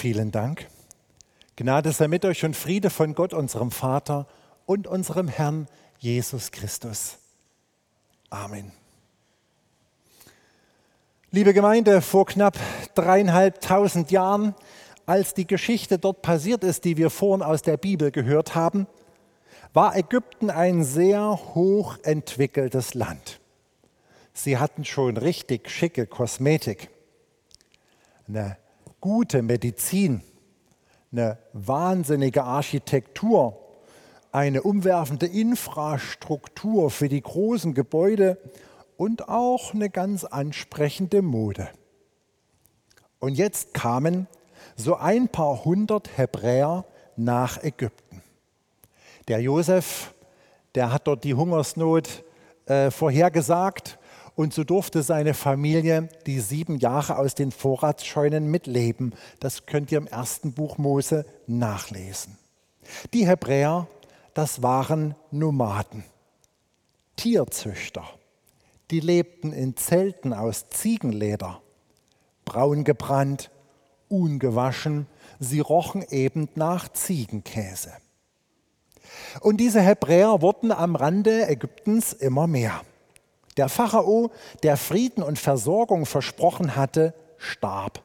Vielen Dank. Gnade sei mit euch und Friede von Gott, unserem Vater und unserem Herrn Jesus Christus. Amen. Liebe Gemeinde, vor knapp dreieinhalbtausend Jahren, als die Geschichte dort passiert ist, die wir vorhin aus der Bibel gehört haben, war Ägypten ein sehr hochentwickeltes Land. Sie hatten schon richtig schicke Kosmetik, eine gute Medizin, eine wahnsinnige Architektur, eine umwerfende Infrastruktur für die großen Gebäude und auch eine ganz ansprechende Mode. Und jetzt kamen so ein paar hundert Hebräer nach Ägypten. Der Josef, der hat dort die Hungersnot äh, vorhergesagt und so durfte seine Familie die sieben Jahre aus den Vorratsscheunen mitleben. Das könnt ihr im ersten Buch Mose nachlesen. Die Hebräer, das waren Nomaden, Tierzüchter. Die lebten in Zelten aus Ziegenleder, braun gebrannt, ungewaschen. Sie rochen eben nach Ziegenkäse. Und diese Hebräer wurden am Rande Ägyptens immer mehr. Der Pharao, der Frieden und Versorgung versprochen hatte, starb.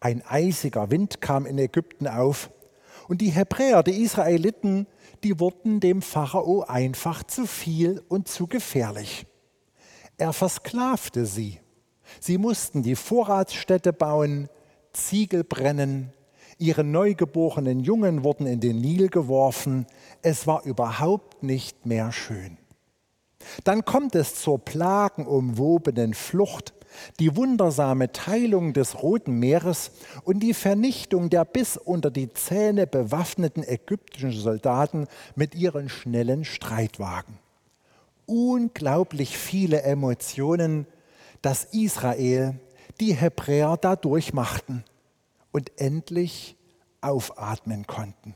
Ein eisiger Wind kam in Ägypten auf und die Hebräer, die Israeliten, die wurden dem Pharao einfach zu viel und zu gefährlich. Er versklavte sie. Sie mussten die Vorratsstätte bauen, Ziegel brennen, ihre neugeborenen Jungen wurden in den Nil geworfen. Es war überhaupt nicht mehr schön. Dann kommt es zur plagenumwobenen Flucht, die wundersame Teilung des Roten Meeres und die Vernichtung der bis unter die Zähne bewaffneten ägyptischen Soldaten mit ihren schnellen Streitwagen. Unglaublich viele Emotionen, dass Israel die Hebräer dadurch machten und endlich aufatmen konnten.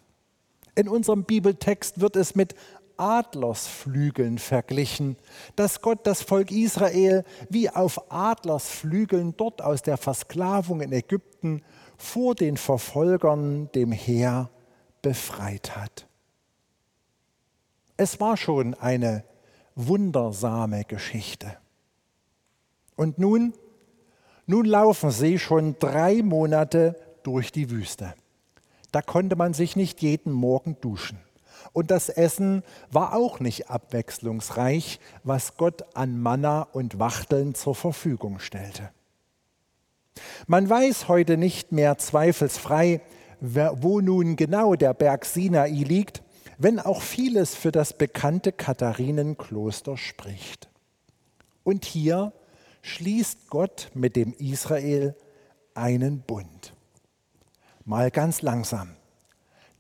In unserem Bibeltext wird es mit Adlersflügeln verglichen, dass Gott das Volk Israel wie auf Adlersflügeln dort aus der Versklavung in Ägypten vor den Verfolgern, dem Heer, befreit hat. Es war schon eine wundersame Geschichte. Und nun, nun laufen sie schon drei Monate durch die Wüste. Da konnte man sich nicht jeden Morgen duschen. Und das Essen war auch nicht abwechslungsreich, was Gott an Manna und Wachteln zur Verfügung stellte. Man weiß heute nicht mehr zweifelsfrei, wo nun genau der Berg Sinai liegt, wenn auch vieles für das bekannte Katharinenkloster spricht. Und hier schließt Gott mit dem Israel einen Bund. Mal ganz langsam.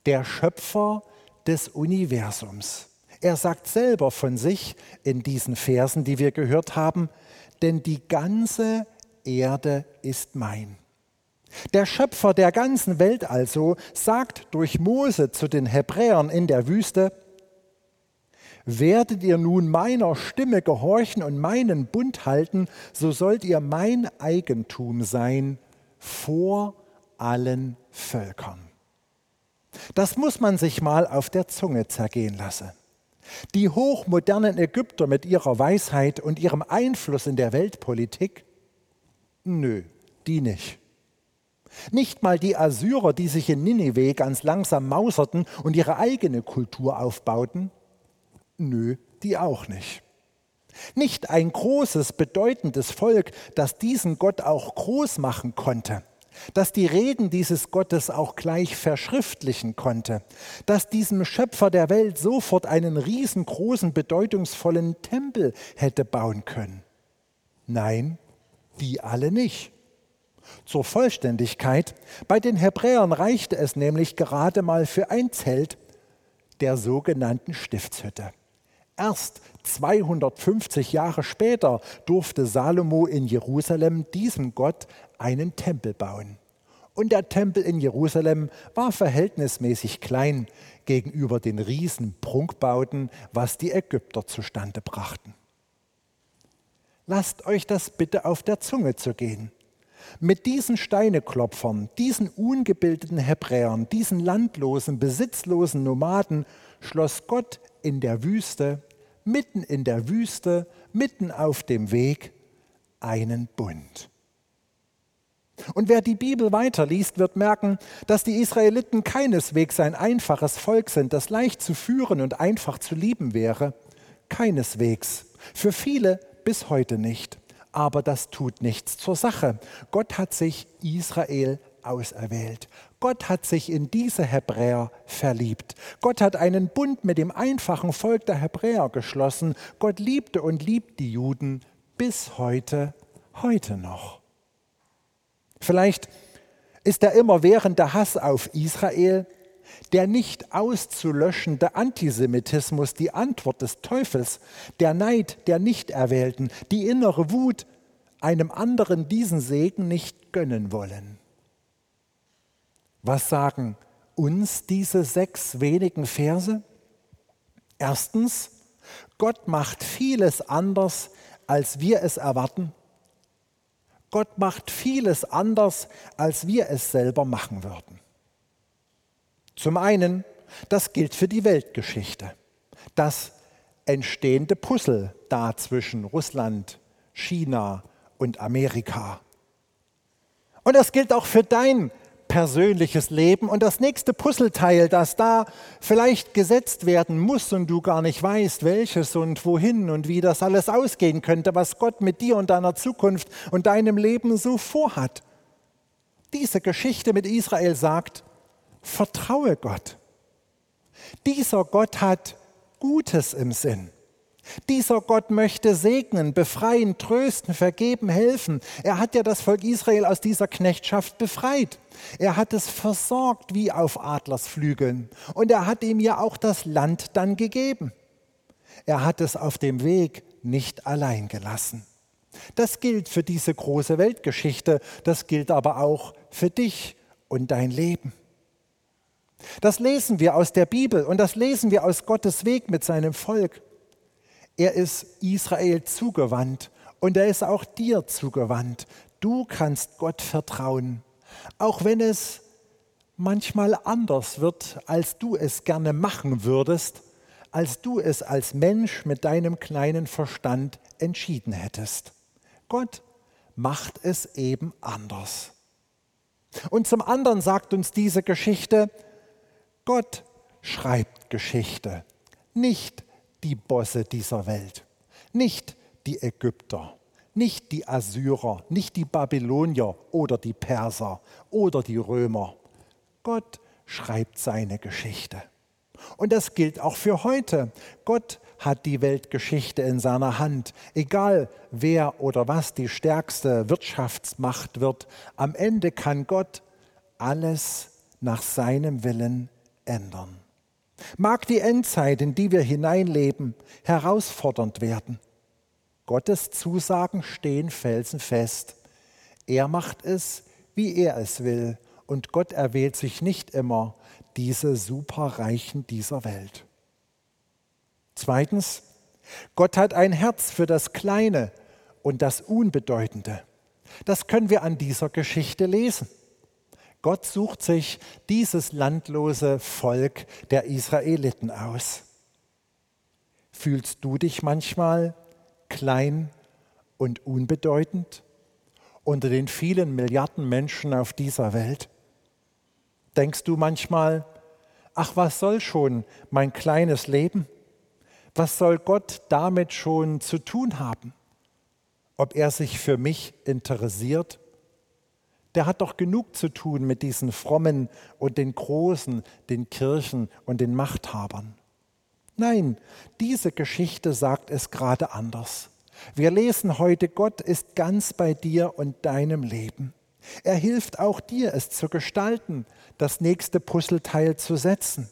Der Schöpfer des Universums. Er sagt selber von sich in diesen Versen, die wir gehört haben, denn die ganze Erde ist mein. Der Schöpfer der ganzen Welt also sagt durch Mose zu den Hebräern in der Wüste, Werdet ihr nun meiner Stimme gehorchen und meinen Bund halten, so sollt ihr mein Eigentum sein vor allen Völkern. Das muss man sich mal auf der Zunge zergehen lassen. Die hochmodernen Ägypter mit ihrer Weisheit und ihrem Einfluss in der Weltpolitik? Nö, die nicht. Nicht mal die Assyrer, die sich in Ninive ganz langsam mauserten und ihre eigene Kultur aufbauten? Nö, die auch nicht. Nicht ein großes, bedeutendes Volk, das diesen Gott auch groß machen konnte dass die Reden dieses Gottes auch gleich verschriftlichen konnte, dass diesem Schöpfer der Welt sofort einen riesengroßen, bedeutungsvollen Tempel hätte bauen können. Nein, die alle nicht. Zur Vollständigkeit, bei den Hebräern reichte es nämlich gerade mal für ein Zelt der sogenannten Stiftshütte. Erst 250 Jahre später durfte Salomo in Jerusalem diesem Gott einen Tempel bauen. Und der Tempel in Jerusalem war verhältnismäßig klein gegenüber den riesen Prunkbauten, was die Ägypter zustande brachten. Lasst euch das bitte auf der Zunge zu gehen. Mit diesen Steineklopfern, diesen ungebildeten Hebräern, diesen landlosen, besitzlosen Nomaden schloss Gott in der Wüste, mitten in der Wüste, mitten auf dem Weg, einen Bund. Und wer die Bibel weiterliest, wird merken, dass die Israeliten keineswegs ein einfaches Volk sind, das leicht zu führen und einfach zu lieben wäre. Keineswegs. Für viele bis heute nicht. Aber das tut nichts zur Sache. Gott hat sich Israel auserwählt. Gott hat sich in diese Hebräer verliebt. Gott hat einen Bund mit dem einfachen Volk der Hebräer geschlossen. Gott liebte und liebt die Juden bis heute, heute noch. Vielleicht ist der immerwährende Hass auf Israel, der nicht auszulöschende Antisemitismus die Antwort des Teufels, der Neid der Nichterwählten, die innere Wut, einem anderen diesen Segen nicht gönnen wollen. Was sagen uns diese sechs wenigen Verse? Erstens, Gott macht vieles anders, als wir es erwarten. Gott macht vieles anders, als wir es selber machen würden. Zum einen, das gilt für die Weltgeschichte. Das entstehende Puzzle da zwischen Russland, China und Amerika. Und das gilt auch für dein persönliches Leben und das nächste Puzzleteil, das da vielleicht gesetzt werden muss und du gar nicht weißt, welches und wohin und wie das alles ausgehen könnte, was Gott mit dir und deiner Zukunft und deinem Leben so vorhat. Diese Geschichte mit Israel sagt, vertraue Gott. Dieser Gott hat Gutes im Sinn. Dieser Gott möchte segnen, befreien, trösten, vergeben, helfen. Er hat ja das Volk Israel aus dieser Knechtschaft befreit. Er hat es versorgt wie auf Adlersflügeln. Und er hat ihm ja auch das Land dann gegeben. Er hat es auf dem Weg nicht allein gelassen. Das gilt für diese große Weltgeschichte, das gilt aber auch für dich und dein Leben. Das lesen wir aus der Bibel und das lesen wir aus Gottes Weg mit seinem Volk. Er ist Israel zugewandt und er ist auch dir zugewandt. Du kannst Gott vertrauen, auch wenn es manchmal anders wird, als du es gerne machen würdest, als du es als Mensch mit deinem kleinen Verstand entschieden hättest. Gott macht es eben anders. Und zum anderen sagt uns diese Geschichte, Gott schreibt Geschichte, nicht die Bosse dieser Welt, nicht die Ägypter, nicht die Assyrer, nicht die Babylonier oder die Perser oder die Römer. Gott schreibt seine Geschichte. Und das gilt auch für heute. Gott hat die Weltgeschichte in seiner Hand. Egal wer oder was die stärkste Wirtschaftsmacht wird, am Ende kann Gott alles nach seinem Willen ändern. Mag die Endzeit, in die wir hineinleben, herausfordernd werden. Gottes Zusagen stehen felsenfest. Er macht es, wie er es will. Und Gott erwählt sich nicht immer diese Superreichen dieser Welt. Zweitens, Gott hat ein Herz für das Kleine und das Unbedeutende. Das können wir an dieser Geschichte lesen. Gott sucht sich dieses landlose Volk der Israeliten aus. Fühlst du dich manchmal klein und unbedeutend unter den vielen Milliarden Menschen auf dieser Welt? Denkst du manchmal, ach was soll schon mein kleines Leben? Was soll Gott damit schon zu tun haben? Ob er sich für mich interessiert? Der hat doch genug zu tun mit diesen Frommen und den Großen, den Kirchen und den Machthabern. Nein, diese Geschichte sagt es gerade anders. Wir lesen heute, Gott ist ganz bei dir und deinem Leben. Er hilft auch dir, es zu gestalten, das nächste Puzzleteil zu setzen.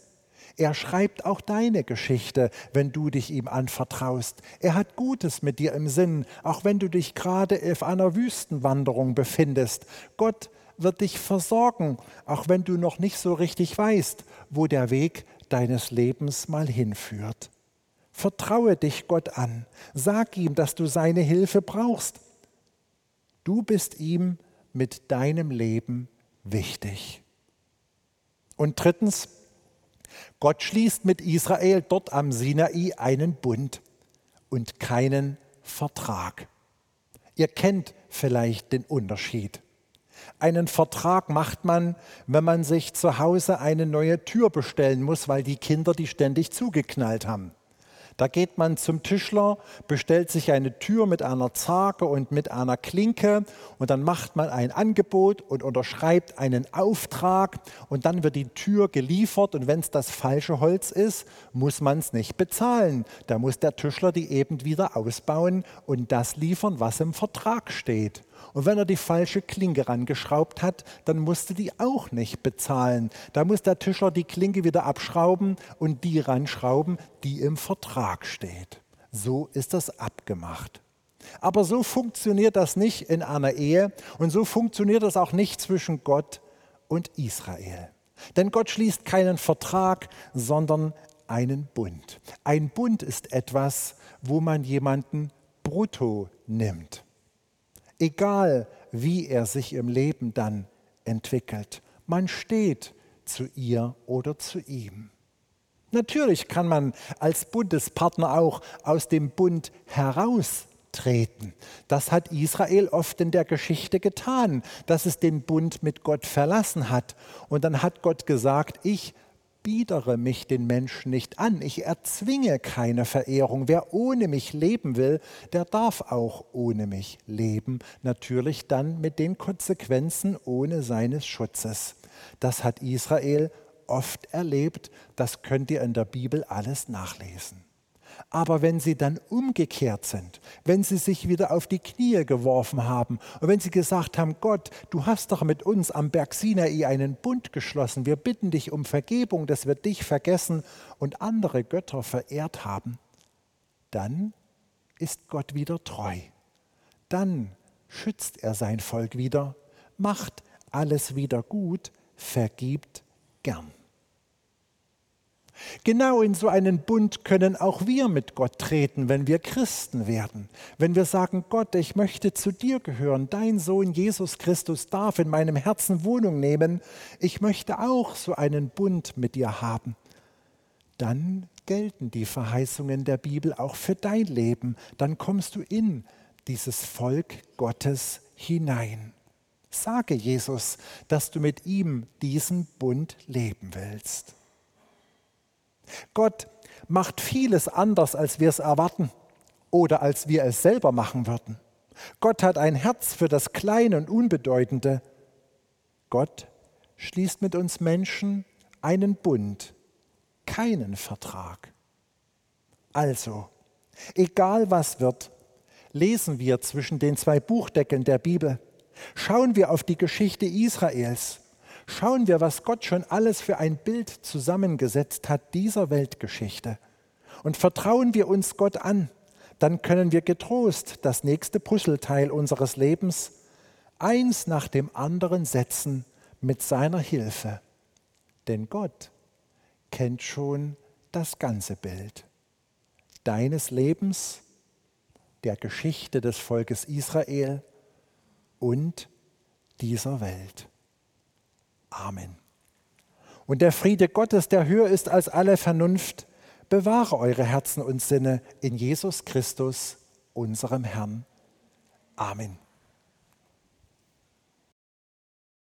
Er schreibt auch deine Geschichte, wenn du dich ihm anvertraust. Er hat Gutes mit dir im Sinn, auch wenn du dich gerade auf einer Wüstenwanderung befindest. Gott wird dich versorgen, auch wenn du noch nicht so richtig weißt, wo der Weg deines Lebens mal hinführt. Vertraue dich Gott an. Sag ihm, dass du seine Hilfe brauchst. Du bist ihm mit deinem Leben wichtig? Und drittens, Gott schließt mit Israel dort am Sinai einen Bund und keinen Vertrag. Ihr kennt vielleicht den Unterschied. Einen Vertrag macht man, wenn man sich zu Hause eine neue Tür bestellen muss, weil die Kinder die ständig zugeknallt haben. Da geht man zum Tischler, bestellt sich eine Tür mit einer Zarge und mit einer Klinke und dann macht man ein Angebot und unterschreibt einen Auftrag und dann wird die Tür geliefert und wenn es das falsche Holz ist, muss man es nicht bezahlen. Da muss der Tischler die eben wieder ausbauen und das liefern, was im Vertrag steht. Und wenn er die falsche Klinke rangeschraubt hat, dann musste die auch nicht bezahlen. Da muss der Tischler die Klinke wieder abschrauben und die ranschrauben, die im Vertrag steht. So ist das abgemacht. Aber so funktioniert das nicht in einer Ehe und so funktioniert das auch nicht zwischen Gott und Israel. Denn Gott schließt keinen Vertrag, sondern einen Bund. Ein Bund ist etwas, wo man jemanden brutto nimmt egal wie er sich im Leben dann entwickelt. Man steht zu ihr oder zu ihm. Natürlich kann man als Bundespartner auch aus dem Bund heraustreten. Das hat Israel oft in der Geschichte getan, dass es den Bund mit Gott verlassen hat. Und dann hat Gott gesagt, ich biedere mich den Menschen nicht an, ich erzwinge keine Verehrung. Wer ohne mich leben will, der darf auch ohne mich leben, natürlich dann mit den Konsequenzen ohne seines Schutzes. Das hat Israel oft erlebt, das könnt ihr in der Bibel alles nachlesen. Aber wenn sie dann umgekehrt sind, wenn sie sich wieder auf die Knie geworfen haben und wenn sie gesagt haben, Gott, du hast doch mit uns am Berg Sinai einen Bund geschlossen, wir bitten dich um Vergebung, dass wir dich vergessen und andere Götter verehrt haben, dann ist Gott wieder treu. Dann schützt er sein Volk wieder, macht alles wieder gut, vergibt gern. Genau in so einen Bund können auch wir mit Gott treten, wenn wir Christen werden. Wenn wir sagen, Gott, ich möchte zu dir gehören, dein Sohn Jesus Christus darf in meinem Herzen Wohnung nehmen, ich möchte auch so einen Bund mit dir haben. Dann gelten die Verheißungen der Bibel auch für dein Leben. Dann kommst du in dieses Volk Gottes hinein. Sage Jesus, dass du mit ihm diesen Bund leben willst. Gott macht vieles anders, als wir es erwarten oder als wir es selber machen würden. Gott hat ein Herz für das Kleine und Unbedeutende. Gott schließt mit uns Menschen einen Bund, keinen Vertrag. Also, egal was wird, lesen wir zwischen den zwei Buchdeckeln der Bibel, schauen wir auf die Geschichte Israels schauen wir, was Gott schon alles für ein Bild zusammengesetzt hat dieser Weltgeschichte. Und vertrauen wir uns Gott an, dann können wir getrost das nächste Puzzleteil unseres Lebens eins nach dem anderen setzen mit seiner Hilfe. Denn Gott kennt schon das ganze Bild deines Lebens, der Geschichte des Volkes Israel und dieser Welt. Amen. Und der Friede Gottes, der höher ist als alle Vernunft, bewahre eure Herzen und Sinne in Jesus Christus, unserem Herrn. Amen.